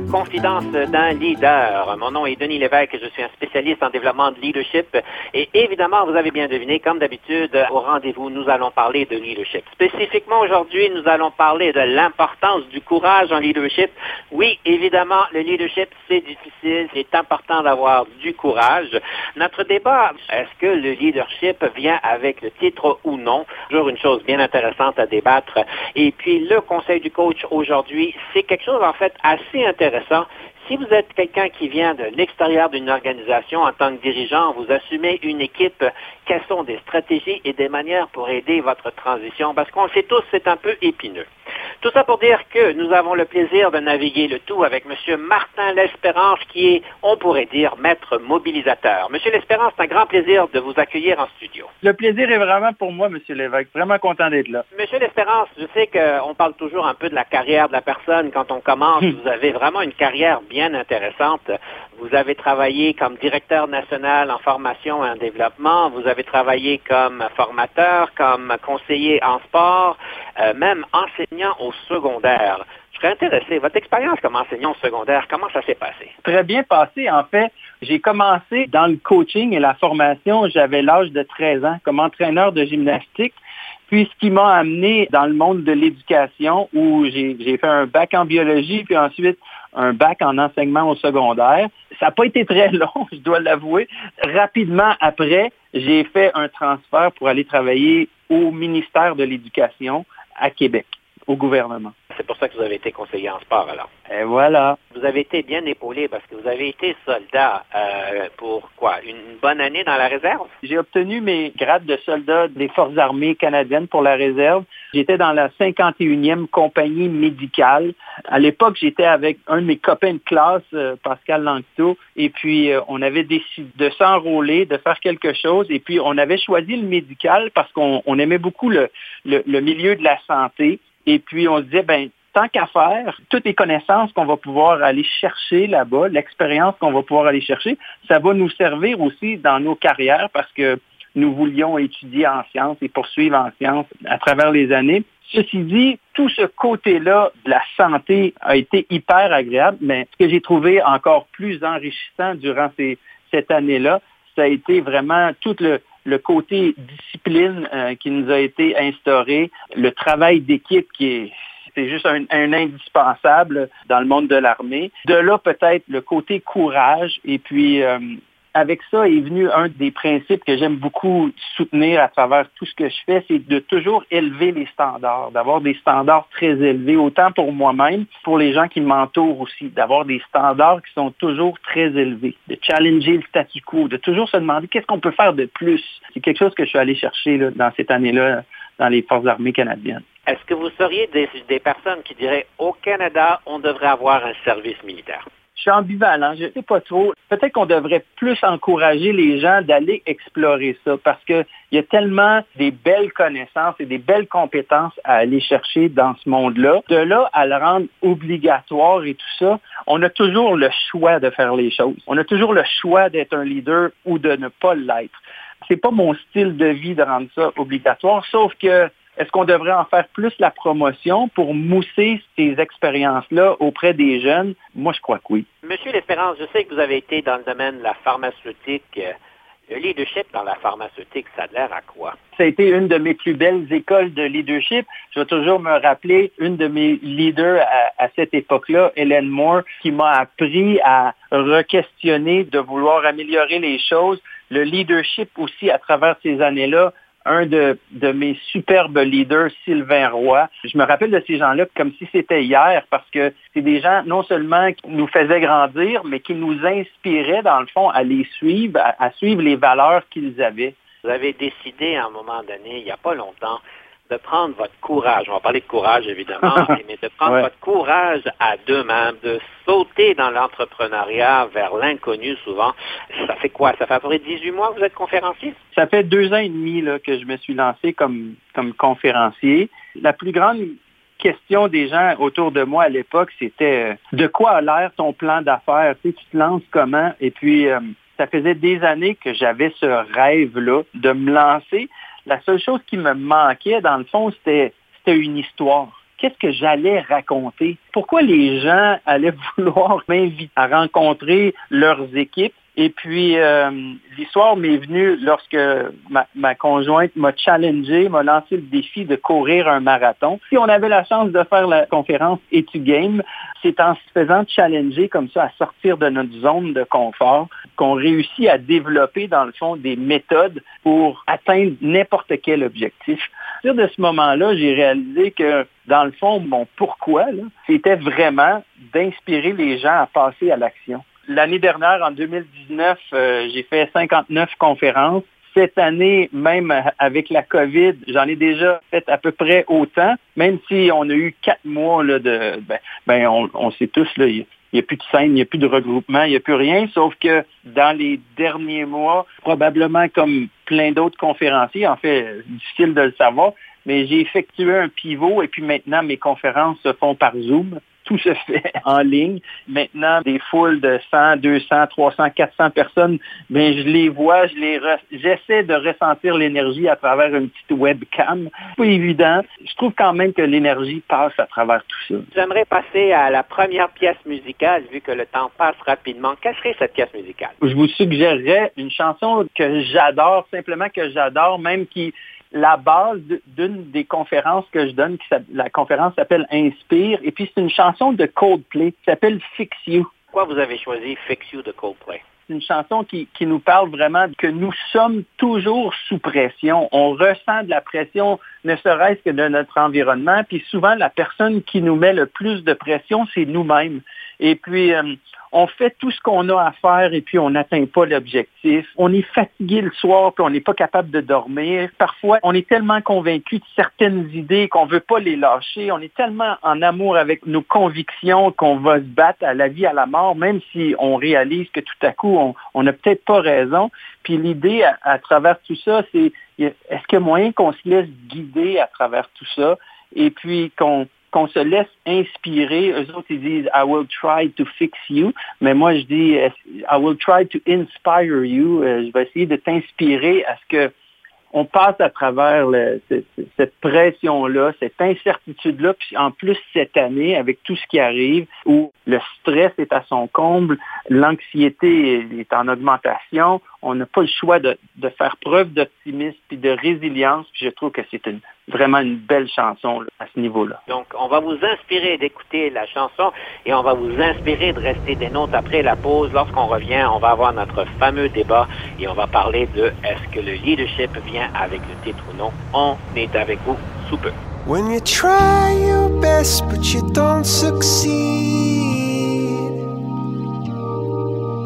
Confidence d'un leader. Mon nom est Denis Lévesque, je suis un spécialiste en développement de leadership et évidemment, vous avez bien deviné, comme d'habitude, au rendez-vous, nous allons parler de leadership. Spécifiquement aujourd'hui, nous allons parler de l'importance du courage en leadership. Oui, évidemment, le leadership, c'est difficile, c'est important d'avoir du courage. Notre débat, est-ce que le leadership vient avec le titre ou non? Toujours une chose bien intéressante à débattre. Et puis, le conseil du coach aujourd'hui, c'est quelque chose en fait assez intéressant intéressant si vous êtes quelqu'un qui vient de l'extérieur d'une organisation en tant que dirigeant, vous assumez une équipe, quelles sont des stratégies et des manières pour aider votre transition? Parce qu'on le sait tous, c'est un peu épineux. Tout ça pour dire que nous avons le plaisir de naviguer le tout avec M. Martin L'Espérance, qui est, on pourrait dire, maître mobilisateur. M. L'Espérance, c'est un grand plaisir de vous accueillir en studio. Le plaisir est vraiment pour moi, M. Lévesque. Vraiment content d'être là. M. L'Espérance, je sais qu'on parle toujours un peu de la carrière de la personne quand on commence. vous avez vraiment une carrière bien intéressante. Vous avez travaillé comme directeur national en formation et en développement. Vous avez travaillé comme formateur, comme conseiller en sport, euh, même enseignant au secondaire. Je serais intéressé. Votre expérience comme enseignant au secondaire, comment ça s'est passé? Très bien passé. En fait, j'ai commencé dans le coaching et la formation. J'avais l'âge de 13 ans comme entraîneur de gymnastique. Puis ce qui m'a amené dans le monde de l'éducation où j'ai fait un bac en biologie, puis ensuite un bac en enseignement au secondaire. Ça n'a pas été très long, je dois l'avouer. Rapidement après, j'ai fait un transfert pour aller travailler au ministère de l'Éducation à Québec, au gouvernement. C'est pour ça que vous avez été conseiller en sport, alors. Et voilà. Vous avez été bien épaulé parce que vous avez été soldat euh, pour quoi? Une bonne année dans la réserve? J'ai obtenu mes grades de soldat des Forces armées canadiennes pour la réserve. J'étais dans la 51e compagnie médicale. À l'époque, j'étais avec un de mes copains de classe, euh, Pascal Langto, et puis euh, on avait décidé de s'enrôler, de faire quelque chose, et puis on avait choisi le médical parce qu'on aimait beaucoup le, le milieu de la santé. Et puis, on se disait, ben, tant qu'à faire, toutes les connaissances qu'on va pouvoir aller chercher là-bas, l'expérience qu'on va pouvoir aller chercher, ça va nous servir aussi dans nos carrières parce que nous voulions étudier en sciences et poursuivre en sciences à travers les années. Ceci dit, tout ce côté-là de la santé a été hyper agréable, mais ce que j'ai trouvé encore plus enrichissant durant cette année-là, ça a été vraiment tout le, le côté discipline euh, qui nous a été instauré, le travail d'équipe qui est c'est juste un, indispensable dans le monde de l'armée. De là, peut-être le côté courage et puis euh, avec ça est venu un des principes que j'aime beaucoup soutenir à travers tout ce que je fais, c'est de toujours élever les standards, d'avoir des standards très élevés, autant pour moi-même, pour les gens qui m'entourent aussi, d'avoir des standards qui sont toujours très élevés, de challenger le statu quo, de toujours se demander qu'est-ce qu'on peut faire de plus. C'est quelque chose que je suis allé chercher dans cette année-là dans les forces armées canadiennes. Est-ce que vous seriez des personnes qui diraient au Canada, on devrait avoir un service militaire? Je suis ambivalent, je ne sais pas trop. Peut-être qu'on devrait plus encourager les gens d'aller explorer ça parce qu'il y a tellement des belles connaissances et des belles compétences à aller chercher dans ce monde-là. De là à le rendre obligatoire et tout ça, on a toujours le choix de faire les choses. On a toujours le choix d'être un leader ou de ne pas l'être. C'est pas mon style de vie de rendre ça obligatoire, sauf que est-ce qu'on devrait en faire plus la promotion pour mousser ces expériences-là auprès des jeunes? Moi, je crois que oui. Monsieur L'Espérance, je sais que vous avez été dans le domaine de la pharmaceutique. Le leadership dans la pharmaceutique, ça a l'air à quoi? Ça a été une de mes plus belles écoles de leadership. Je vais toujours me rappeler une de mes leaders à, à cette époque-là, Hélène Moore, qui m'a appris à re-questionner, de vouloir améliorer les choses. Le leadership aussi, à travers ces années-là, un de, mes superbes leaders, Sylvain Roy. Je me rappelle de ces gens-là comme si c'était hier parce que c'est des gens non seulement qui nous faisaient grandir, mais qui nous inspiraient dans le fond à les suivre, à, suivre les valeurs qu'ils avaient. Vous avez décidé à un moment donné, il n'y a pas longtemps, de prendre votre courage, on va parler de courage évidemment, mais de prendre votre courage à deux mains, de sauter dans l'entrepreneuriat vers l'inconnu souvent. Ça fait quoi? Ça fait à peu près 18 mois que vous êtes conférencier? Ça fait deux ans et demi là, que je me suis lancé comme, comme conférencier. La plus grande question des gens autour de moi à l'époque, c'était euh, de quoi a l'air ton plan d'affaires? Tu, tu te lances comment? Et puis, euh, ça faisait des années que j'avais ce rêve-là de me lancer. La seule chose qui me manquait, dans le fond, c'était une histoire. Qu'est-ce que j'allais raconter? Pourquoi les gens allaient vouloir m'inviter à rencontrer leurs équipes? Et puis, euh, l'histoire m'est venue lorsque ma, conjointe m'a challengé, m'a lancé le défi de courir un marathon. Si on avait la chance de faire la conférence Etu Game, c'est en se faisant challenger comme ça à sortir de notre zone de confort qu'on réussit à développer, dans le fond, des méthodes pour atteindre n'importe quel objectif. À partir de ce moment-là, j'ai réalisé que, dans le fond, mon pourquoi, c'était vraiment d'inspirer les gens à passer à l'action. L'année dernière, en 2019, euh, j'ai fait 59 conférences. Cette année, même avec la COVID, j'en ai déjà fait à peu près autant, même si on a eu quatre mois là, de... Ben, ben on, sait tous, il n'y a plus de scène, il n'y a plus de regroupement, il n'y a plus rien, sauf que dans les derniers mois, probablement comme plein d'autres conférenciers, en fait, difficile de le savoir, mais j'ai effectué un pivot et puis maintenant mes conférences se font par Zoom tout se fait en ligne. Maintenant, des foules de 100, 200, 300, 400 personnes, ben, je les vois, je les j'essaie de ressentir l'énergie à travers une petite webcam. Pas évident. Je trouve quand même que l'énergie passe à travers tout ça. J'aimerais passer à la première pièce musicale, vu que le temps passe rapidement. Quelle serait cette pièce musicale? Je vous suggérerais une chanson que j'adore, simplement que j'adore, même qui la base d'une des conférences que je donne, qui la conférence s'appelle Inspire, et puis c'est une chanson de Coldplay qui s'appelle Fix You. Pourquoi vous avez choisi Fix You de Coldplay? C'est une chanson qui, qui nous parle vraiment que nous sommes toujours sous pression. On ressent de la pression, ne serait-ce que de notre environnement. Puis souvent, la personne qui nous met le plus de pression, c'est nous-mêmes. Et puis, euh, on fait tout ce qu'on a à faire et puis on n'atteint pas l'objectif. On est fatigué le soir puis on n'est pas capable de dormir. Parfois, on est tellement convaincu de certaines idées qu'on veut pas les lâcher. On est tellement en amour avec nos convictions qu'on va se battre à la vie, à la mort, même si on réalise que tout à coup, on n'a peut-être pas raison. Puis l'idée à, à, travers tout ça, c'est est-ce qu'il y a moyen qu'on se laisse guider à travers tout ça? Et puis qu'on qu'on se laisse inspirer. Eux autres, ils disent I will try to fix you. Mais moi, je dis I will try to inspire you. Euh, je vais essayer de t'inspirer à ce que on passe à travers cette, pression-là, cette incertitude-là, puis en plus cette année, avec tout ce qui arrive, où le stress est à son comble, l'anxiété est en augmentation, on n'a pas le choix de, faire preuve d'optimisme et de résilience, puis je trouve que c'est vraiment une belle chanson à ce niveau-là. Donc, on va vous inspirer d'écouter la chanson et on va vous inspirer de rester des notes après la pause. Lorsqu'on revient, on va avoir notre fameux débat et on va parler de est-ce que le leadership vient avec le titre ou non. On est avec vous sous peu. When you try your best but you don't succeed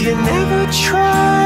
you never try,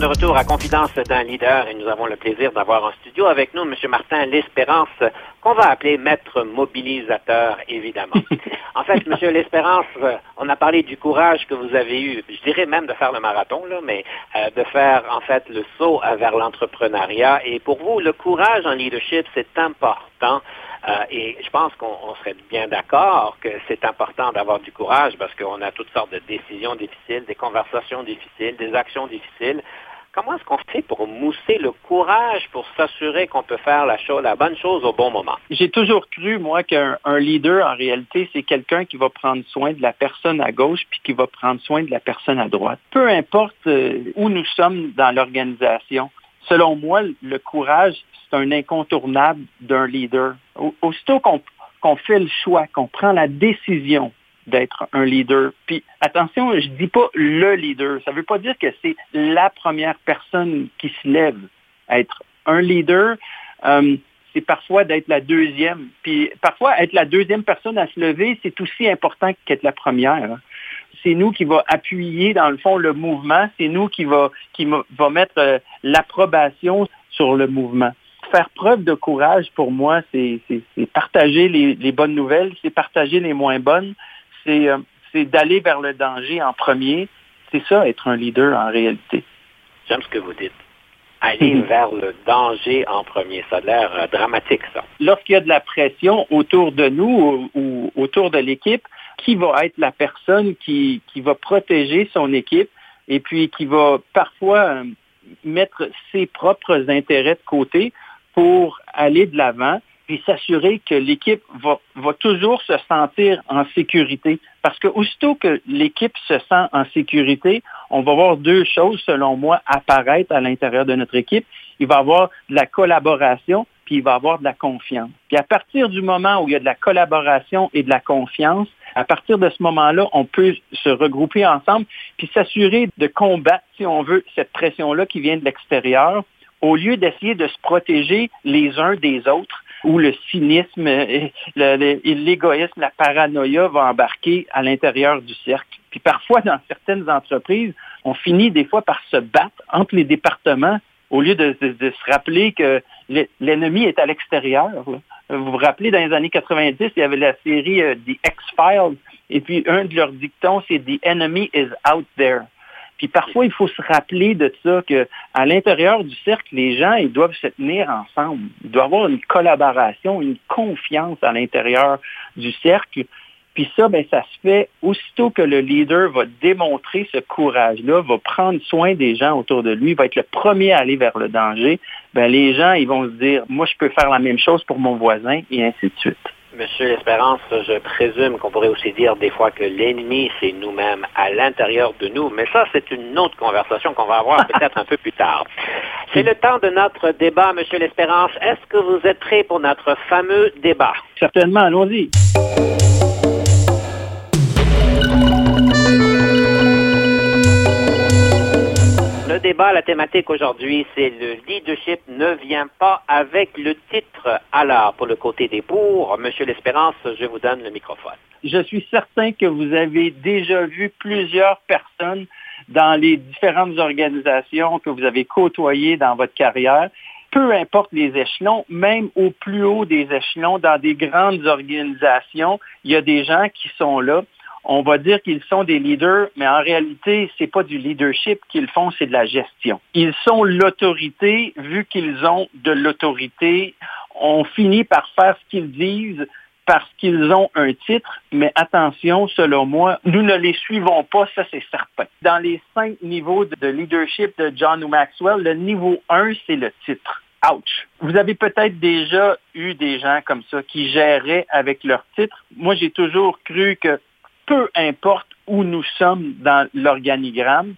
sommes de retour à Confidence d'un leader et nous avons le plaisir d'avoir en studio avec nous M. Martin L'Espérance, qu'on va appeler maître mobilisateur, évidemment. en fait, M. L'Espérance, on a parlé du courage que vous avez eu, je dirais même de faire le marathon, là, mais euh, de faire en fait le saut vers l'entrepreneuriat. Et pour vous, le courage en leadership, c'est important. Euh, et je pense qu'on on serait bien d'accord que c'est important d'avoir du courage parce qu'on a toutes sortes de décisions difficiles, des conversations difficiles, des actions difficiles. Comment est-ce qu'on fait pour mousser le courage pour s'assurer qu'on peut faire la, chose, la bonne chose au bon moment? J'ai toujours cru, moi, qu'un un leader, en réalité, c'est quelqu'un qui va prendre soin de la personne à gauche puis qui va prendre soin de la personne à droite. Peu importe euh, où nous sommes dans l'organisation, selon moi, le courage, c'est un incontournable d'un leader. Au- Aussitôt qu'on fait le choix, qu'on prend la décision d'être un leader. Puis attention, je dis pas le leader. Ça veut pas dire que c'est la première personne qui se lève. Être un leader, euh, c'est parfois d'être la deuxième. Puis parfois, être la deuxième personne à se lever, c'est aussi important qu'être la première. C'est nous qui va appuyer, dans le fond, le mouvement. C'est nous qui va, qui va mettre euh, l'approbation sur le mouvement. Faire preuve de courage, pour moi, c'est partager les bonnes nouvelles, c'est partager les moins bonnes, c'est euh, c'est d'aller vers le danger en premier. C'est ça, être un leader en réalité. J'aime ce que vous dites. Aller Mhm. vers le danger en premier. Ça a l'air euh, dramatique, ça. Lorsqu'il y a de la pression autour de nous ou, ou autour de l'équipe, qui va être la personne qui, qui va protéger son équipe et puis qui va parfois euh, mettre ses propres intérêts de côté pour aller de l'avant puis s'assurer que l'équipe va, va, toujours se sentir en sécurité. Parce que aussitôt que l'équipe se sent en sécurité, on va voir deux choses, selon moi, apparaître à l'intérieur de notre équipe. Il va y avoir de la collaboration, puis il va y avoir de la confiance. Puis à partir du moment où il y a de la collaboration et de la confiance, à partir de ce moment-là, on peut se regrouper ensemble, puis s'assurer de combattre, si on veut, cette pression-là qui vient de l'extérieur, au lieu d'essayer de se protéger les uns des autres où le cynisme, l'égoïsme, la paranoïa va embarquer à l'intérieur du cercle. Puis parfois, dans certaines entreprises, on finit des fois par se battre entre les départements au lieu de, se rappeler que l'ennemi est à l'extérieur. Vous vous rappelez, dans les années 90, il y avait la série euh, The X-Files, et puis un de leurs dictons, c'est The enemy is out there. Puis parfois, il faut se rappeler de ça, qu'à l'intérieur du cercle, les gens, ils doivent se tenir ensemble. Il doit y avoir une collaboration, une confiance à l'intérieur du cercle. Puis ça, ben, ça se fait aussitôt que le leader va démontrer ce courage-là, va prendre soin des gens autour de lui, va être le premier à aller vers le danger. Ben, les gens, ils vont se dire, moi, je peux faire la même chose pour mon voisin, et ainsi de suite. Monsieur l'Espérance, je présume qu'on pourrait aussi dire des fois que l'ennemi, c'est nous-mêmes à l'intérieur de nous, mais ça, c'est une autre conversation qu'on va avoir peut-être un peu plus tard. C'est le temps de notre débat, Monsieur l'Espérance. Est-ce que vous êtes prêt pour notre fameux débat? Certainement, allons-y. Le débat, la thématique aujourd'hui, c'est le leadership ne vient pas avec le titre. Alors, pour le côté des bourgs, Monsieur l'Espérance, je vous donne le microphone. Je suis certain que vous avez déjà vu plusieurs personnes dans les différentes organisations que vous avez côtoyées dans votre carrière peu importe les échelons, même au plus haut des échelons, dans des grandes organisations, il y a des gens qui sont là on va dire qu'ils sont des leaders, mais en réalité, c'est pas du leadership qu'ils font, c'est de la gestion. Ils sont l'autorité, vu qu'ils ont de l'autorité, on finit par faire ce qu'ils disent parce qu'ils ont un titre, mais attention, selon moi, nous ne les suivons pas, ça c'est certain. Dans les cinq niveaux de leadership de John Maxwell, le niveau 1, c'est le titre. Ouch. Vous avez peut-être déjà eu des gens comme ça qui géraient avec leur titre. Moi, j'ai toujours cru que peu importe où nous sommes dans l'organigramme,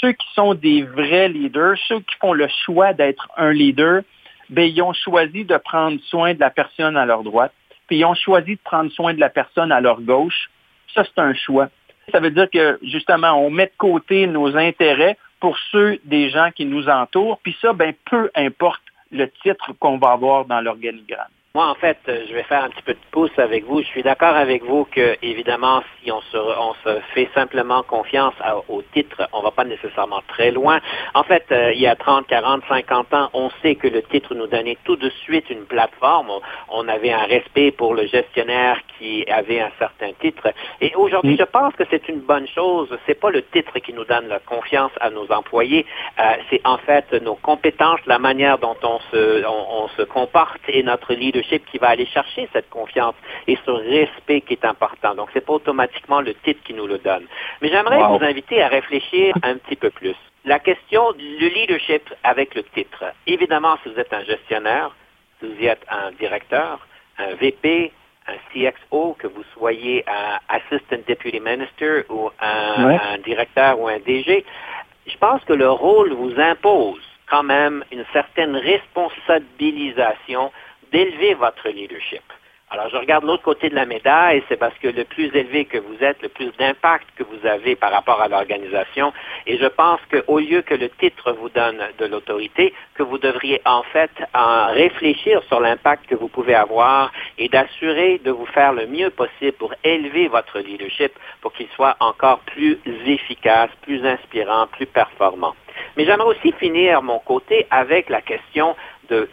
ceux qui sont des vrais leaders, ceux qui font le choix d'être un leader, ben, ils ont choisi de prendre soin de la personne à leur droite, puis ils ont choisi de prendre soin de la personne à leur gauche. Ça, c'est un choix. Ça veut dire que, justement, on met de côté nos intérêts pour ceux des gens qui nous entourent, puis ça, ben, peu importe le titre qu'on va avoir dans l'organigramme. Moi, en fait, euh, je vais faire un petit peu de pouce avec vous. Je suis d'accord avec vous que, évidemment, si on se, on se fait simplement confiance au titre, on va pas nécessairement très loin. En fait, euh, il y a 30, 40, 50 ans, on sait que le titre nous donnait tout de suite une plateforme. On, avait un respect pour le gestionnaire qui avait un certain titre. Et aujourd'hui, je pense que c'est une bonne chose. C'est pas le titre qui nous donne la confiance à nos employés. Euh, c'est en fait nos compétences, la manière dont on se, on, on se comporte et notre leadership qui va aller chercher cette confiance et ce respect qui est important. Donc, c'est pas automatiquement le titre qui nous le donne. Mais j'aimerais vous inviter à réfléchir un petit peu plus. La question du leadership avec le titre. Évidemment, si vous êtes un gestionnaire, si vous êtes un directeur, un VP, un CXO, que vous soyez un Assistant Deputy Minister ou un, un directeur ou un DG, je pense que le rôle vous impose quand même une certaine responsabilisation d'élever votre leadership. Alors, je regarde l'autre côté de la médaille, c'est parce que le plus élevé que vous êtes, le plus d'impact que vous avez par rapport à l'organisation, et je pense qu'au lieu que le titre vous donne de l'autorité, que vous devriez en fait en réfléchir sur l'impact que vous pouvez avoir et d'assurer de vous faire le mieux possible pour élever votre leadership pour qu'il soit encore plus efficace, plus inspirant, plus performant. Mais j'aimerais aussi finir mon côté avec la question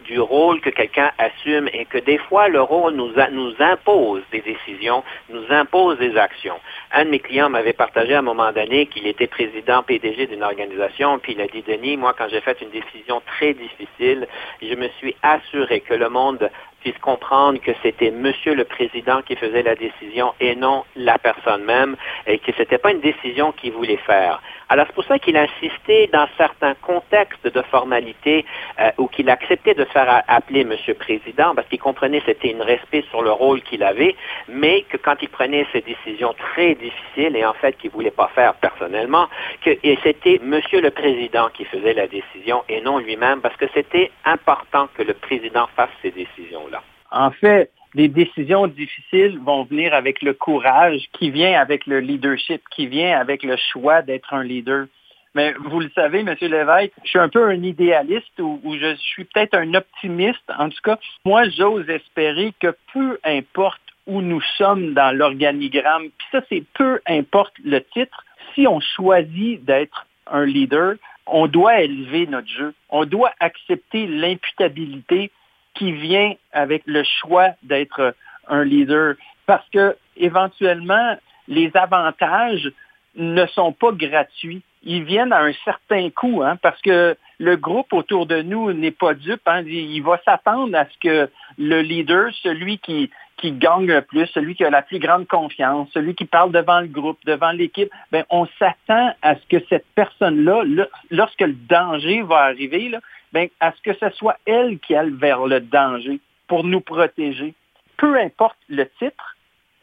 du rôle que quelqu'un assume et que des fois le rôle nous, nous impose des décisions, nous impose des actions. Un de mes clients m'avait partagé à un moment donné qu'il était président PDG d'une organisation, puis il a dit, Denis, moi quand j'ai fait une décision très difficile, je me suis assuré que le monde puisse comprendre que c'était Monsieur le Président qui faisait la décision et non la personne même, et que c'était pas une décision qu'il voulait faire. Alors c'est pour ça qu'il a insisté dans certains contextes de formalité euh, ou qu'il acceptait de faire appeler Monsieur Président parce qu'il comprenait que c'était une respect sur le rôle qu'il avait, mais que quand il prenait ces décisions très difficiles et en fait qu'il voulait pas faire personnellement, que c'était Monsieur le Président qui faisait la décision et non lui-même parce que c'était important que le président fasse ces décisions-là. En fait, les décisions difficiles vont venir avec le courage qui vient avec le leadership, qui vient avec le choix d'être un leader. Mais vous le savez, M. Lévesque, je suis un peu un idéaliste ou, je suis peut-être un optimiste. En tout cas, moi, j'ose espérer que peu importe où nous sommes dans l'organigramme, puis ça, c'est peu importe le titre, si on choisit d'être un leader, on doit élever notre jeu. On doit accepter l'imputabilité qui vient avec le choix d'être un leader. Parce que éventuellement, les avantages ne sont pas gratuits. Ils viennent à un certain coût, hein, parce que le groupe autour de nous n'est pas dupe. Hein. il va s'attendre à ce que le leader, celui qui, qui gagne le plus, celui qui a la plus grande confiance, celui qui parle devant le groupe, devant l'équipe, ben, on s'attend à ce que cette personne-là, lorsque le danger va arriver, là, ben, à ce que ce soit elle qui aille vers le danger pour nous protéger. Peu importe le titre,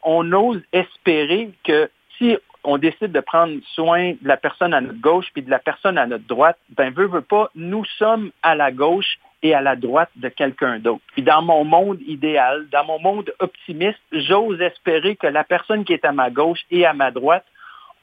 on ose espérer que si on décide de prendre soin de la personne à notre gauche puis de la personne à notre droite, ben veut, veut pas, nous sommes à la gauche et à la droite de quelqu'un d'autre. Puis dans mon monde idéal, dans mon monde optimiste, j'ose espérer que la personne qui est à ma gauche et à ma droite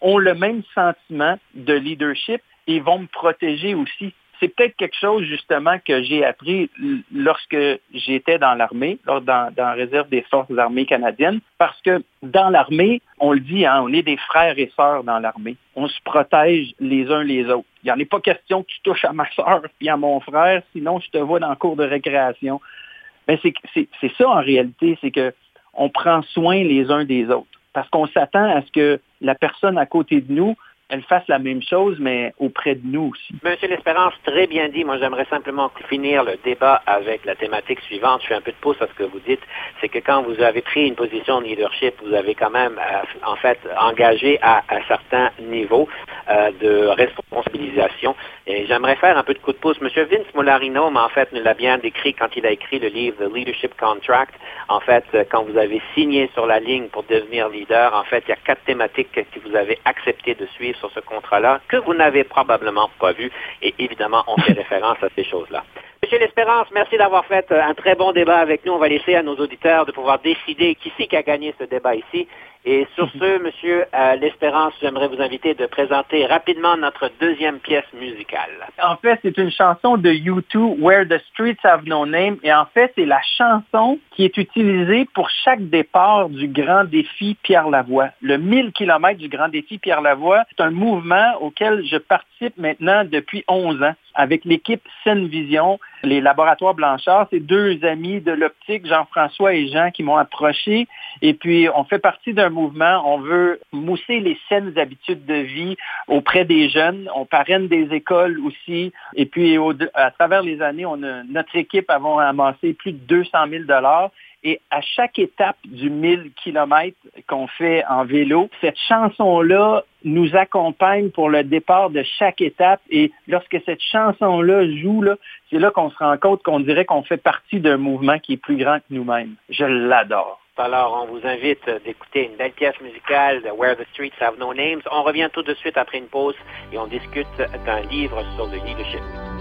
ont le même sentiment de leadership et vont me protéger aussi c'est peut-être quelque chose justement que j'ai appris lorsque j'étais dans l'armée, dans, dans la réserve des forces armées canadiennes, parce que dans l'armée, on le dit, hein, on est des frères et sœurs dans l'armée. On se protège les uns les autres. Il n'y en est pas question que tu touches à ma sœur et à mon frère, sinon je te vois dans le cours de récréation. Mais c'est ça en réalité, c'est que on prend soin les uns des autres. Parce qu'on s'attend à ce que la personne à côté de nous elle fasse la même chose, mais auprès de nous aussi. Monsieur L'Espérance, très bien dit. Moi, j'aimerais simplement finir le débat avec la thématique suivante. Je fais un peu de pause à ce que vous dites. C'est que quand vous avez pris une position de leadership, vous avez quand même, euh, en fait, engagé à un certain niveau euh, de responsabilisation. Et j'aimerais faire un peu de coup de pouce. Monsieur Vince Molarino, en fait, nous l'a bien décrit quand il a écrit le livre The Leadership Contract. En fait, quand vous avez signé sur la ligne pour devenir leader, en fait, il y a quatre thématiques que vous avez accepté de suivre sur ce contrat-là que vous n'avez probablement pas vu. Et évidemment, on fait référence à ces choses-là. Monsieur L'Espérance, merci d'avoir fait un très bon débat avec nous. On va laisser à nos auditeurs de pouvoir décider qui c'est qui a gagné ce débat ici. Et sur ce, Monsieur euh, L'Espérance, j'aimerais vous inviter de présenter rapidement notre deuxième pièce musicale. En fait, c'est une chanson de U2, Where the Streets Have No Name. Et en fait, c'est la chanson qui est utilisée pour chaque départ du Grand Défi Pierre Lavoie. Le 1000 km du Grand Défi Pierre Lavoie, c'est un mouvement auquel je participe maintenant depuis 11 ans avec l'équipe Scène Vision, les laboratoires Blanchard. C'est deux amis de l'optique, Jean-François et Jean, qui m'ont approché. Et puis, on fait partie d'un mouvement. On veut mousser les saines habitudes de vie auprès des jeunes. On parraine des écoles aussi. Et puis, à travers les années, notre équipe avons amassé plus de 200 000 dollars. Et à chaque étape du 1000 km qu'on fait en vélo, cette chanson-là nous accompagne pour le départ de chaque étape. Et lorsque cette chanson-là joue, là, c'est là qu'on se rend compte qu'on dirait qu'on fait partie d'un mouvement qui est plus grand que nous-mêmes. Je l'adore. Alors, on vous invite d'écouter une belle pièce musicale de Where the Streets Have No Names. On revient tout de suite après une pause et on discute d'un livre sur le leadership.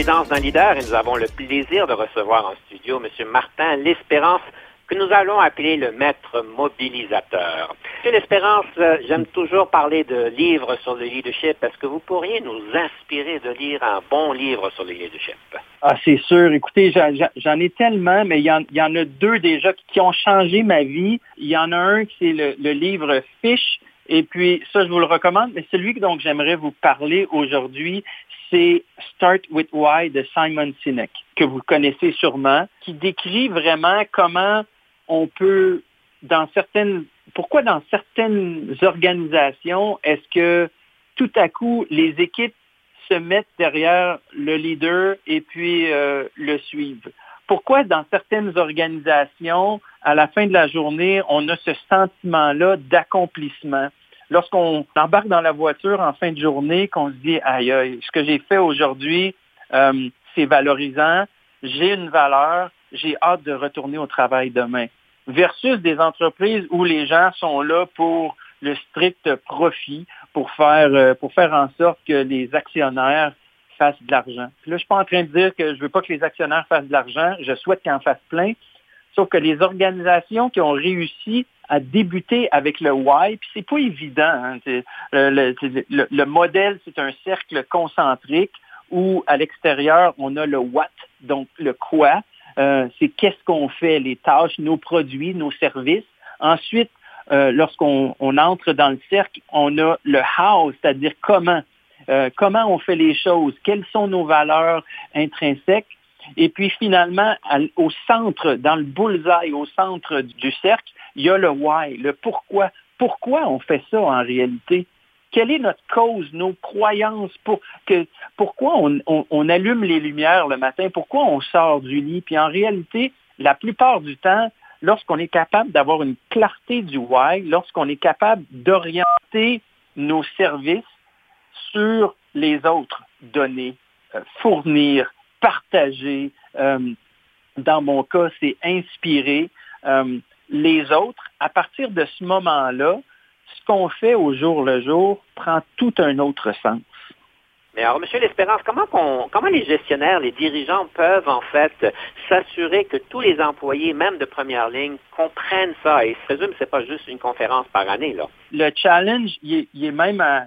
D'un leader et nous avons le plaisir de recevoir en studio M. Martin L'Espérance que nous allons appeler le maître mobilisateur. L'Espérance, euh, j'aime toujours parler de livres sur le leadership. Est-ce que vous pourriez nous inspirer de lire un bon livre sur le leadership? Ah, c'est sûr. Écoutez, j'en ai tellement, mais il y, en, a deux déjà qui ont changé ma vie. Il y en a un qui c'est le, le livre Fish. Et puis, ça, je vous le recommande, mais celui dont j'aimerais vous parler aujourd'hui, c'est Start with Why de Simon Sinek, que vous connaissez sûrement, qui décrit vraiment comment on peut, dans certaines, pourquoi dans certaines organisations, est-ce que tout à coup, les équipes se mettent derrière le leader et puis euh, le suivent? Pourquoi dans certaines organisations, à la fin de la journée, on a ce sentiment-là d'accomplissement? Lorsqu'on embarque dans la voiture en fin de journée, qu'on se dit, aïe, aïe, ce que j'ai fait aujourd'hui, euh, c'est valorisant, j'ai une valeur, j'ai hâte de retourner au travail demain. Versus des entreprises où les gens sont là pour le strict profit, pour faire, euh, pour faire en sorte que les actionnaires fassent de l'argent. là, je ne suis pas en train de dire que je veux pas que les actionnaires fassent de l'argent, je souhaite qu'ils en fassent plein, sauf que les organisations qui ont réussi à débuter avec le why, puis c'est pas évident. Hein, le, le, modèle, c'est un cercle concentrique où à l'extérieur, on a le what, donc le quoi, euh, c'est qu'est-ce qu'on fait, les tâches, nos produits, nos services. Ensuite, euh, lorsqu'on entre dans le cercle, on a le how, c'est-à-dire comment. Euh, comment on fait les choses, quelles sont nos valeurs intrinsèques. Et puis finalement, au centre, dans le bullseye, au centre du cercle, il y a le why, le pourquoi. Pourquoi on fait ça en réalité? Quelle est notre cause, nos croyances? Pour, que, pourquoi on, allume les lumières le matin? Pourquoi on sort du lit? Puis en réalité, la plupart du temps, lorsqu'on est capable d'avoir une clarté du why, lorsqu'on est capable d'orienter nos services sur les autres, donner, euh, fournir, partager, euh, dans mon cas, c'est inspirer euh, les autres, à partir de ce moment-là, ce qu'on fait au jour le jour prend tout un autre sens. Mais alors, Monsieur L'Espérance, comment, comment les gestionnaires, les dirigeants peuvent en fait s'assurer que tous les employés, même de première ligne, comprennent ça? Et je présume que ce n'est pas juste une conférence par année. Là. Le challenge, il est, même à,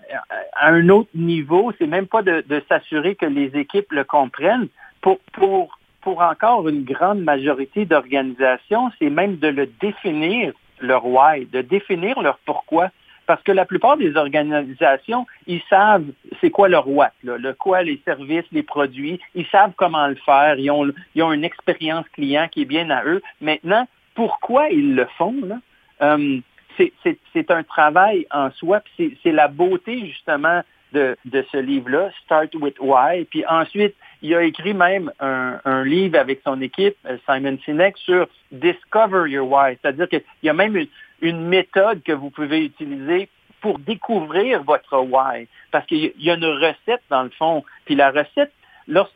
un autre niveau. C'est même pas de, s'assurer que les équipes le comprennent. Pour, pour, pour encore une grande majorité d'organisations, c'est même de le définir leur why, de définir leur pourquoi. Parce que la plupart des organisations, ils savent c'est quoi leur what, le quoi, les services, les produits, ils savent comment le faire, ils ont, ils ont une expérience client qui est bien à eux. Maintenant, pourquoi ils le font? Là? Euh, c'est un travail en soi, c'est la beauté justement de, de ce livre-là, Start with Why. Puis ensuite, il a écrit même un, livre avec son équipe, euh, Simon Sinek, sur Discover Your Why. C'est-à-dire qu'il y a même une, une, méthode que vous pouvez utiliser pour découvrir votre why. Parce qu'il y a une recette dans le fond. Puis la recette,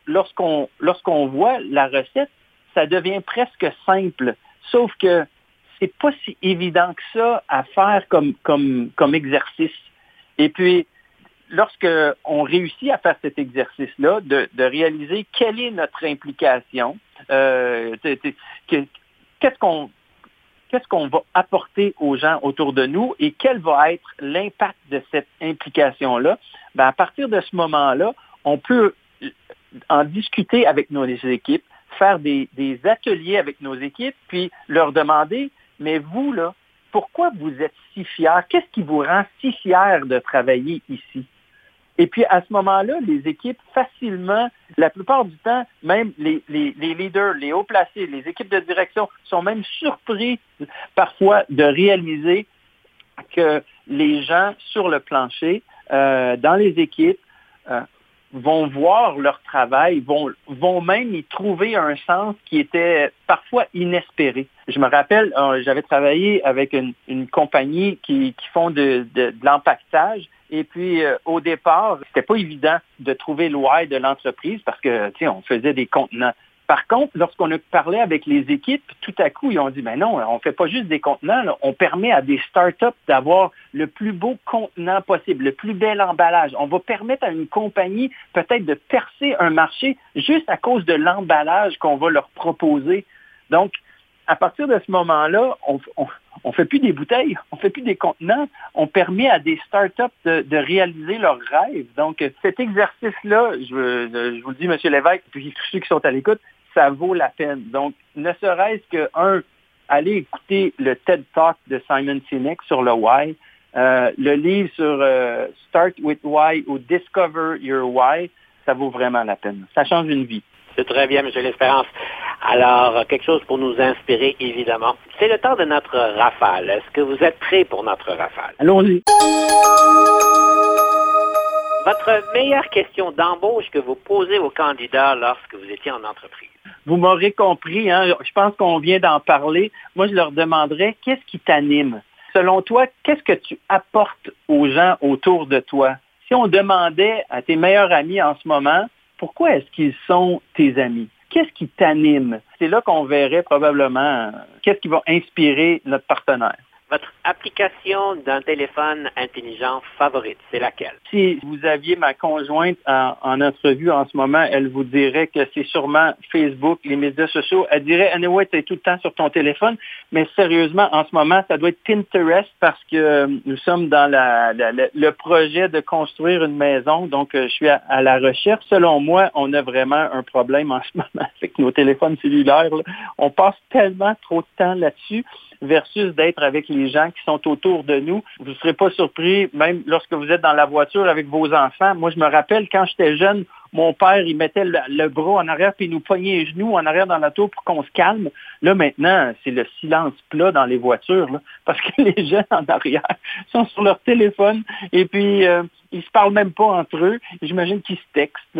lorsqu'on lorsqu'on voit la recette, ça devient presque simple. Sauf que c'est pas si évident que ça à faire comme, comme, comme exercice. Et puis, lorsqu'on réussit à faire cet exercice-là, de, réaliser quelle est notre implication, euh, qu'est-ce qu'on va apporter aux gens autour de nous et quel va être l'impact de cette implication-là, ben à partir de ce moment-là, on peut en discuter avec nos équipes, faire des, des ateliers avec nos équipes, puis leur demander, mais vous, là, pourquoi vous êtes si fiers? Qu'est-ce qui vous rend si fiers de travailler ici? Et puis à ce moment-là, les équipes facilement, la plupart du temps, même les, leaders, les hauts placés, les équipes de direction sont même surpris parfois de réaliser que les gens sur le plancher, euh, dans les équipes, euh, vont voir leur travail, vont, vont même y trouver un sens qui était parfois inespéré. Je me rappelle, euh, j'avais travaillé avec une, compagnie qui, qui font de, de, de l'empaquetage et puis, euh, au départ, c'était pas évident de trouver le why de l'entreprise parce que, tu sais, on faisait des contenants. Par contre, lorsqu'on a parlé avec les équipes, tout à coup, ils ont dit, ben non, on fait pas juste des contenants, on permet à des startups d'avoir le plus beau contenant possible, le plus bel emballage. On va permettre à une compagnie peut-être de percer un marché juste à cause de l'emballage qu'on va leur proposer. Donc, à partir de ce moment-là, on, on, fait plus des bouteilles, on fait plus des contenants, on permet à des startups de, de réaliser leurs rêves. Donc, cet exercice-là, je, je, vous le dis, M. Lévesque, puis tous ceux qui sont à l'écoute, ça vaut la peine. Donc, ne serait-ce que, un, aller écouter le TED Talk de Simon Sinek sur le why, euh, le livre sur euh, Start with Why ou Discover Your Why, ça vaut vraiment la peine. Ça change une vie. C'est très bien, M. L'Espérance. Alors, quelque chose pour nous inspirer, évidemment. C'est le temps de notre rafale. Est-ce que vous êtes prêts pour notre rafale? Allons-y. Votre meilleure question d'embauche que vous posez aux candidats lorsque vous étiez en entreprise? Vous m'aurez compris, hein? je pense qu'on vient d'en parler. Moi, je leur demanderais, qu'est-ce qui t'anime? Selon toi, qu'est-ce que tu apportes aux gens autour de toi? Si on demandait à tes meilleurs amis en ce moment, pourquoi est-ce qu'ils sont tes amis? Qu'est-ce qui t'anime? C'est là qu'on verrait probablement euh, qu'est-ce qui va inspirer notre partenaire. Votre application d'un téléphone intelligent favorite, c'est laquelle? Si vous aviez ma conjointe en, entrevue en ce moment, elle vous dirait que c'est sûrement Facebook, les médias sociaux. Elle dirait, anyway, tu es tout le temps sur ton téléphone. Mais sérieusement, en ce moment, ça doit être Pinterest parce que euh, nous sommes dans le projet de construire une maison. Donc, euh, je suis à, la recherche. Selon moi, on a vraiment un problème en ce moment avec nos téléphones cellulaires. On passe tellement trop de temps là-dessus versus d'être avec les gens qui sont autour de nous. Vous ne serez pas surpris, même lorsque vous êtes dans la voiture avec vos enfants. Moi, je me rappelle quand j'étais jeune, mon père, il mettait le, bras en arrière puis il nous poignait les genoux en arrière dans la tour pour qu'on se calme. Là, maintenant, c'est le silence plat dans les voitures parce que les gens en arrière sont sur leur téléphone et puis euh, ils se parlent même pas entre eux. J'imagine qu'ils se textent.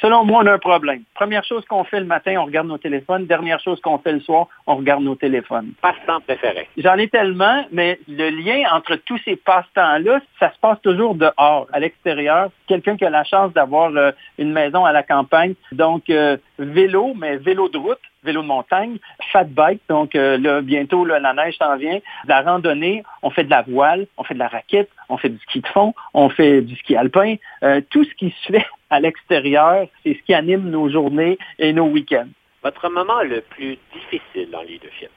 selon moi, on a un problème. Première chose qu'on fait le matin, on regarde nos téléphones. Dernière chose qu'on fait le soir, on regarde nos téléphones. Passe-temps préféré. J'en ai tellement, mais le lien entre tous ces passe-temps-là, ça se passe toujours dehors, à l'extérieur. Quelqu'un qui a la chance d'avoir euh, une maison à la campagne, donc euh, vélo, mais vélo de route, vélo de montagne, fat bike, donc euh, là, bientôt la neige s'en vient, la randonnée, on fait de la voile, on fait de la raquette, on fait du ski de fond, on fait du ski alpin, euh, tout ce qui se fait à l'extérieur, c'est ce qui anime nos journées et nos week-ends. Votre moment le plus difficile dans le leadership?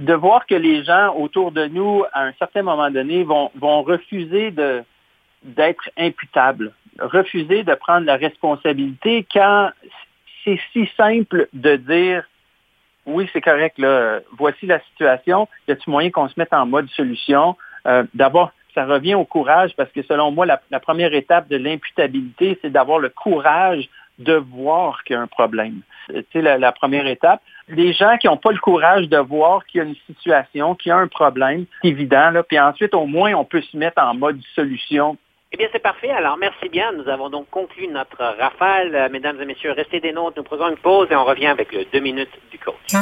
De voir que les gens autour de nous, à un certain moment donné, vont, vont refuser de, d'être imputables, refuser de prendre la responsabilité quand c'est si simple de dire oui, c'est correct, là, voici la situation, y a-t-il moyen qu'on se mette en mode solution? Euh, d'abord, ça revient au courage parce que selon moi, la, première étape de l'imputabilité, c'est d'avoir le courage de voir qu'il y a un problème. C'est la, la première étape. Les gens qui n'ont pas le courage de voir qu'il y a une situation, qu'il y a un problème, c'est évident. Là, puis ensuite, au moins, on peut se mettre en mode solution eh bien, c'est parfait. Alors, merci bien. Nous avons donc conclu notre rafale. Euh, mesdames et messieurs, restez des nôtres. Nous prenons une pause et on revient avec le deux minutes du coach.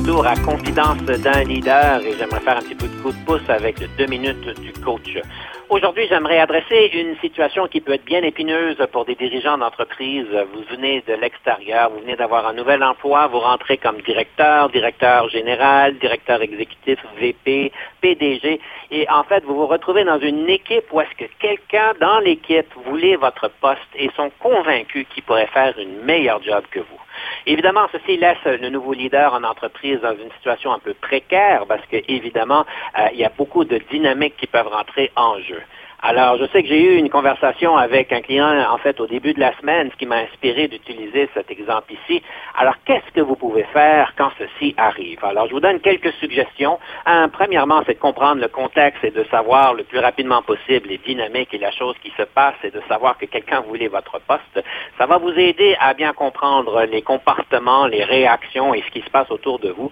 D'un leader et j'aimerais faire un petit peu de coup de pouce avec deux minutes du coach. Aujourd'hui, j'aimerais adresser une situation qui peut être bien épineuse pour des dirigeants d'entreprise. Vous venez de l'extérieur, vous venez d'avoir un nouvel emploi, vous rentrez comme directeur, directeur général, directeur exécutif, VP, PDG, et en fait, vous vous retrouvez dans une équipe où est-ce que quelqu'un dans l'équipe voulait votre poste et sont convaincus qu'il pourrait faire une meilleure job que vous. Évidemment, ceci laisse le nouveau leader en entreprise dans une situation un peu précaire parce que, évidemment, euh, il y a beaucoup de dynamiques qui peuvent rentrer en jeu. Alors, je sais que j'ai eu une conversation avec un client, en fait, au début de la semaine, ce qui m'a inspiré d'utiliser cet exemple ici. Alors, qu'est-ce que vous pouvez faire quand ceci arrive? Alors, je vous donne quelques suggestions. Premièrement, c'est de comprendre le contexte et de savoir le plus rapidement possible les dynamiques et la chose qui se passe et de savoir que quelqu'un voulait votre poste. Ça va vous aider à bien comprendre les comportements, les réactions et ce qui se passe autour de vous.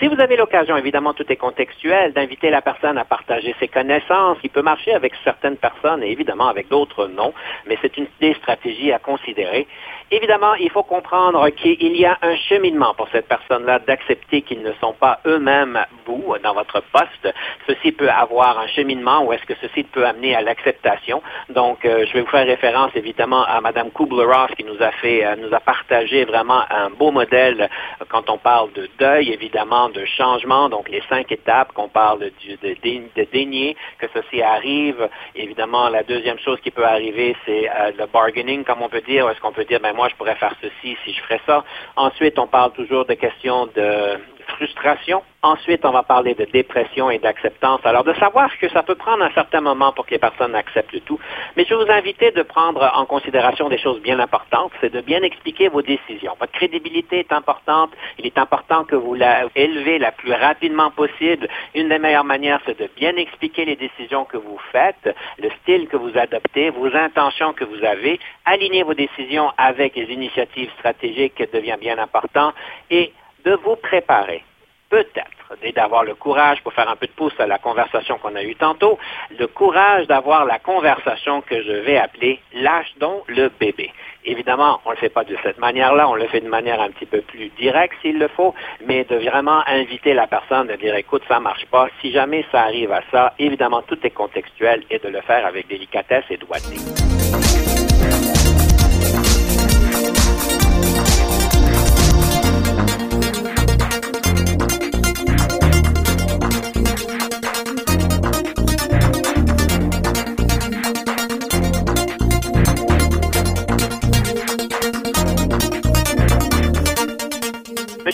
Si vous avez l'occasion, évidemment, tout est contextuel, d'inviter la personne à partager ses connaissances, qui peut marcher avec personnes et évidemment avec d'autres non, mais c'est une des stratégies à considérer. Évidemment, il faut comprendre qu'il y a un cheminement pour cette personne-là d'accepter qu'ils ne sont pas eux-mêmes vous dans votre poste. Ceci peut avoir un cheminement ou est-ce que ceci peut amener à l'acceptation. Donc, euh, je vais vous faire référence évidemment à Mme Kubler-Ross qui nous a fait, euh, nous a partagé vraiment un beau modèle quand on parle de deuil, évidemment, de changement, donc les cinq étapes qu'on parle de, de, de, dénier, que ceci arrive. Évidemment, la deuxième chose qui peut arriver, c'est le bargaining, comme on peut dire. Est-ce qu'on peut dire, ben moi, je pourrais faire ceci si je ferais ça? Ensuite, on parle toujours de questions de frustration. Ensuite, on va parler de dépression et d'acceptance. Alors, de savoir que ça peut prendre un certain moment pour que les personnes acceptent tout. Mais je vais vous inviter de prendre en considération des choses bien importantes. C'est de bien expliquer vos décisions. Votre crédibilité est importante. Il est important que vous la élevez la plus rapidement possible. Une des meilleures manières, c'est de bien expliquer les décisions que vous faites, le style que vous adoptez, vos intentions que vous avez. Aligner vos décisions avec les initiatives stratégiques devient bien important. Et de vous préparer, peut-être, et d'avoir le courage, pour faire un peu de pouce à la conversation qu'on a eue tantôt, le courage d'avoir la conversation que je vais appeler lâche donc le bébé. Évidemment, on ne le fait pas de cette manière-là, on le fait de manière un petit peu plus directe s'il le faut, mais de vraiment inviter la personne à dire écoute, ça marche pas. Si jamais ça arrive à ça, évidemment, tout est contextuel et de le faire avec délicatesse et doigté.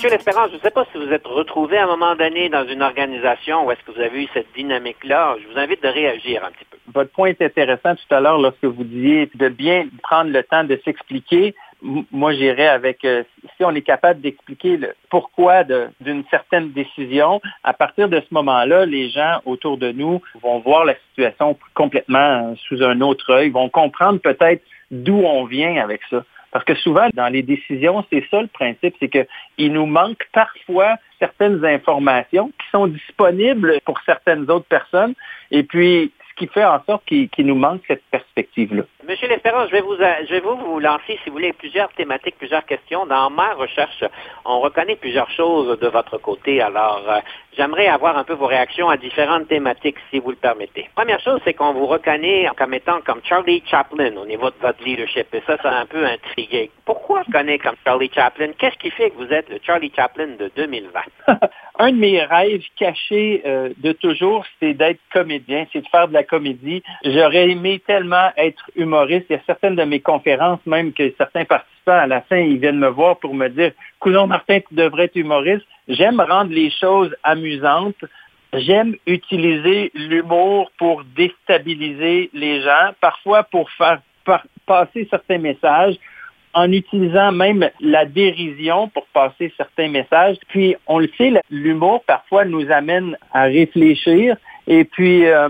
Monsieur L'Espérance, je ne sais pas si vous êtes retrouvé à un moment donné dans une organisation où est-ce que vous avez eu cette dynamique-là. Je vous invite de réagir un petit peu. Votre point est intéressant tout à l'heure lorsque vous disiez de bien prendre le temps de s'expliquer. Moi, j'irais avec, euh, si on est capable d'expliquer le pourquoi d'une certaine décision, à partir de ce moment-là, les gens autour de nous vont voir la situation complètement sous un autre œil, vont comprendre peut-être d'où on vient avec ça. Parce que souvent, dans les décisions, c'est ça le principe, c'est qu'il nous manque parfois certaines informations qui sont disponibles pour certaines autres personnes. Et puis, qui fait en sorte qu'il nous manque cette perspective-là. Monsieur L'Espérance, je vais vous je vais vous, vous lancer, si vous voulez, plusieurs thématiques, plusieurs questions. Dans ma recherche, on reconnaît plusieurs choses de votre côté. Alors, euh, j'aimerais avoir un peu vos réactions à différentes thématiques, si vous le permettez. Première chose, c'est qu'on vous reconnaît comme étant comme Charlie Chaplin au niveau de votre leadership. Et ça, ça a un peu intrigué. Pourquoi connaît comme Charlie Chaplin? Qu'est-ce qui fait que vous êtes le Charlie Chaplin de 2020? un de mes rêves cachés euh, de toujours, c'est d'être comédien, c'est de faire de la comédie. J'aurais aimé tellement être humoriste. Il y a certaines de mes conférences, même que certains participants, à la fin, ils viennent me voir pour me dire, Coulon Martin, tu devrais être humoriste. J'aime rendre les choses amusantes. J'aime utiliser l'humour pour déstabiliser les gens, parfois pour faire passer certains messages en utilisant même la dérision pour passer certains messages. Puis, on le sait, l'humour parfois nous amène à réfléchir. Et puis, euh,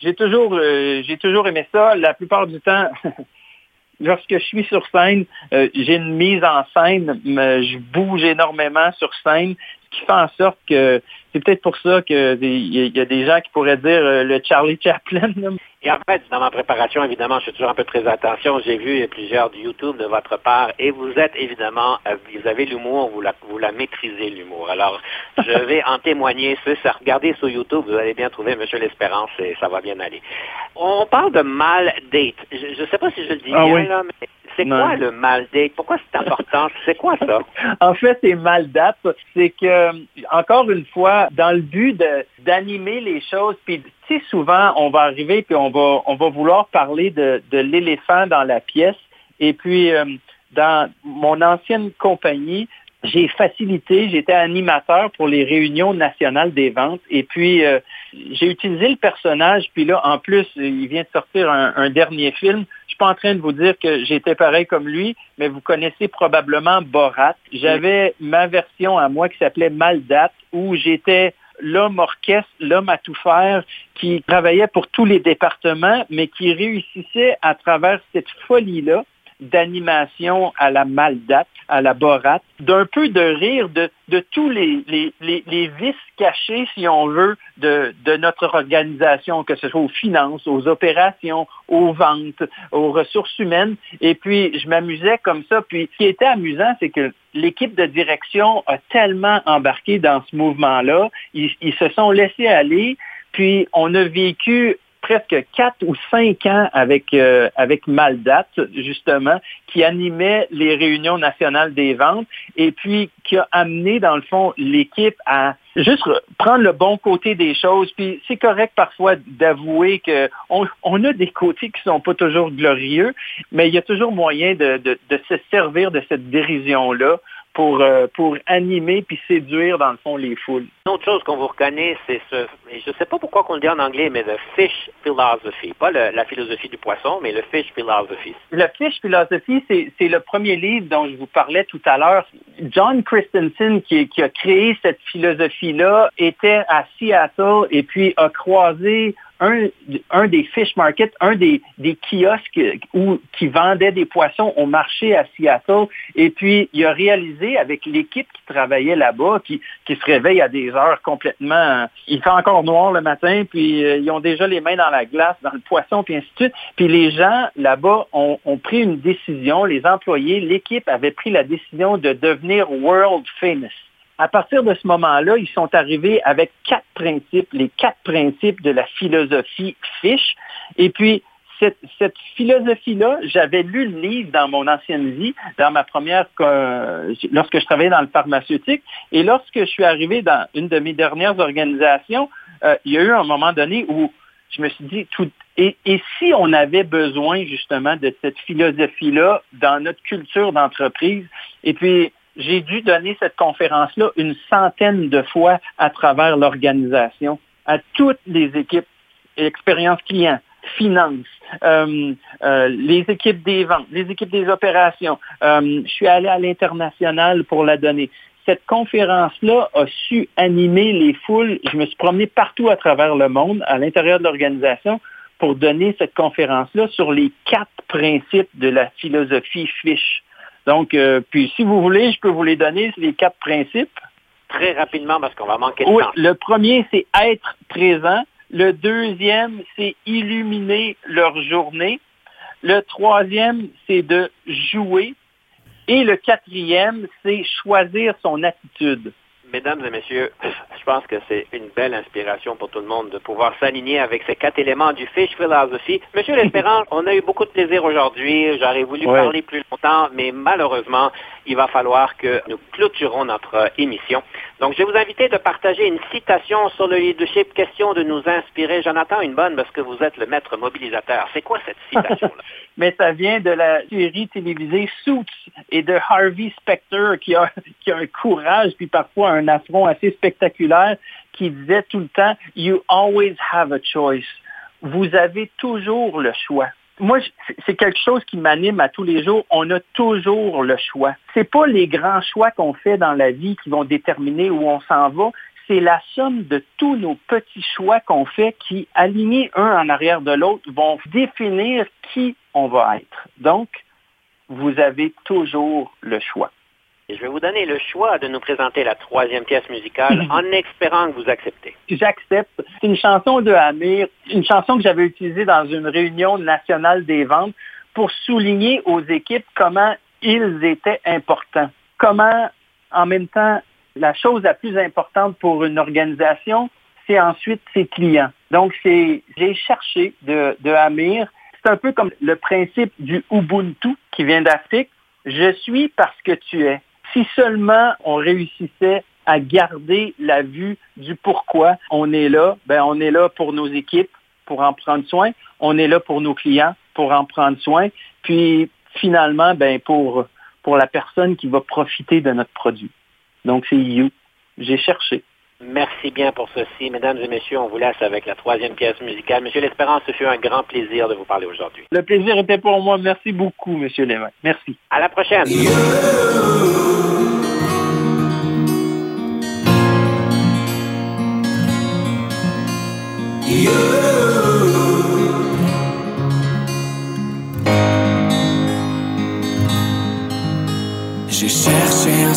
j'ai toujours, euh, j'ai toujours aimé ça. La plupart du temps, lorsque je suis sur scène, euh, j'ai une mise en scène, je bouge énormément sur scène, qui fait en sorte que c'est peut-être pour ça qu'il y a des gens qui pourraient dire le Charlie Chaplin. Et en fait, dans ma préparation, évidemment, je suis toujours un peu très attention. J'ai vu plusieurs YouTube de votre part et vous êtes évidemment, euh, vous avez l'humour, vous la, vous la maîtrisez l'humour. Alors, je vais en témoigner. Regardez sur YouTube, vous allez bien trouver Monsieur l'Espérance et ça va bien aller. On parle de mal date. Je ne sais pas si je le dis ah bien, là, mais c'est quoi le mal date? Pourquoi c'est important? C'est quoi ça? en fait, c'est mal date. C'est que, encore une fois, dans le but d'animer les choses, puis tu sais, souvent, on va arriver puis on va, on va vouloir parler de, l'éléphant dans la pièce. Et puis, euh, dans mon ancienne compagnie, j'ai facilité, j'étais animateur pour les réunions nationales des ventes. Et puis, euh, j'ai utilisé le personnage, puis là, en plus, il vient de sortir un, dernier film. Je suis pas en train de vous dire que j'étais pareil comme lui, mais vous connaissez probablement Borat. J'avais ma version à moi qui s'appelait Maldat, où j'étais l'homme orchestre, l'homme à tout faire, qui travaillait pour tous les départements, mais qui réussissait à travers cette folie-là d'animation à la Maldate, à la Borat, d'un peu de rire de, de tous les, les, les, vices cachés, si on veut, de, de notre organisation, que ce soit aux finances, aux opérations, aux ventes, aux ressources humaines. Et puis, je m'amusais comme ça. Puis, ce qui était amusant, c'est que l'équipe de direction a tellement embarqué dans ce mouvement-là. Ils se sont laissés aller. Puis, on a vécu presque quatre ou cinq ans avec, euh, avec Maldat, justement, qui animait les réunions nationales des ventes et puis qui a amené, dans le fond, l'équipe à juste prendre le bon côté des choses. Puis c'est correct parfois d'avouer qu'on on a des côtés qui sont pas toujours glorieux, mais il y a toujours moyen de, de, de se servir de cette dérision-là pour, euh, pour animer puis séduire, dans le fond, les foules. Une autre chose qu'on vous reconnaît, c'est ce, je ne sais pas pourquoi on le dit en anglais, mais le fish philosophy. Pas la philosophie du poisson, mais le fish philosophy. Le fish philosophy, c'est le premier livre dont je vous parlais tout à l'heure. John Christensen, qui, qui a créé cette philosophie-là, était à Seattle et puis a croisé un, des fish markets, un des, kiosques où, qui vendait des poissons au marché à Seattle. Et puis, il a réalisé avec l'équipe qui travaillait là-bas, qui, qui se réveille à des heures complètement... Il fait encore noir le matin, puis euh, ils ont déjà les mains dans la glace, dans le poisson, puis ainsi de suite. Puis les gens là-bas ont, ont pris une décision, les employés, l'équipe avait pris la décision de devenir world famous. À partir de ce moment-là, ils sont arrivés avec quatre principes, les quatre principes de la philosophie Fish. Et puis, cette, cette philosophie-là, j'avais lu le livre dans mon ancienne vie, dans ma première, euh, lorsque je travaillais dans le pharmaceutique. Et lorsque je suis arrivé dans une de mes dernières organisations, euh, il y a eu un moment donné où je me suis dit, tout, et, et si on avait besoin justement de cette philosophie-là dans notre culture d'entreprise, et puis j'ai dû donner cette conférence-là une centaine de fois à travers l'organisation, à toutes les équipes, expérience client, finance, euh, euh, les équipes des ventes, les équipes des opérations. Euh, je suis allé à l'international pour la donner. Cette conférence-là a su animer les foules. Je me suis promené partout à travers le monde, à l'intérieur de l'organisation, pour donner cette conférence-là sur les quatre principes de la philosophie Fish. Donc, euh, puis si vous voulez, je peux vous les donner, les quatre principes. Très rapidement, parce qu'on va manquer de oui, temps. Le premier, c'est être présent. Le deuxième, c'est illuminer leur journée. Le troisième, c'est de jouer. Et le quatrième, c'est choisir son attitude. Mesdames et messieurs, je pense que c'est une belle inspiration pour tout le monde de pouvoir s'aligner avec ces quatre éléments du Fish Philosophy. Monsieur L'Espérance, on a eu beaucoup de plaisir aujourd'hui. J'aurais voulu parler plus longtemps, mais malheureusement, il va falloir que nous clôturons notre émission. Donc, je vais vous inviter de partager une citation sur le leadership, question de nous inspirer. Jonathan, une bonne parce que vous êtes le maître mobilisateur. C'est quoi cette citation-là? Mais ça vient de la série télévisée Suits et de Harvey Specter qui a, qui a un courage puis parfois un affront assez spectaculaire qui disait tout le temps You always have a choice. Vous avez toujours le choix moi, c'est quelque chose qui m'anime à tous les jours. On a toujours le choix. C'est pas les grands choix qu'on fait dans la vie qui vont déterminer où on s'en va. C'est la somme de tous nos petits choix qu'on fait qui, alignés un en arrière de l'autre, vont définir qui on va être. Donc, vous avez toujours le choix je vais vous donner le choix de nous présenter la troisième pièce musicale en espérant que vous acceptez. J'accepte. C'est une chanson de Amir, une chanson que j'avais utilisée dans une réunion nationale des ventes pour souligner aux équipes comment ils étaient importants. Comment, en même temps, la chose la plus importante pour une organisation, c'est ensuite ses clients. Donc, c'est, j'ai cherché de, de Amir. C'est un peu comme le principe du Ubuntu qui vient d'Afrique. Je suis parce que tu es. Si seulement on réussissait à garder la vue du pourquoi on est là, ben on est là pour nos équipes, pour en prendre soin. On est là pour nos clients, pour en prendre soin. Puis finalement, ben pour pour la personne qui va profiter de notre produit. Donc c'est You. J'ai cherché. Merci bien pour ceci. Mesdames et messieurs, on vous laisse avec la troisième pièce musicale. Monsieur L'Espérance, ce fut un grand plaisir de vous parler aujourd'hui. Le plaisir était pour moi. Merci beaucoup, Monsieur Lévin. Merci. À la prochaine.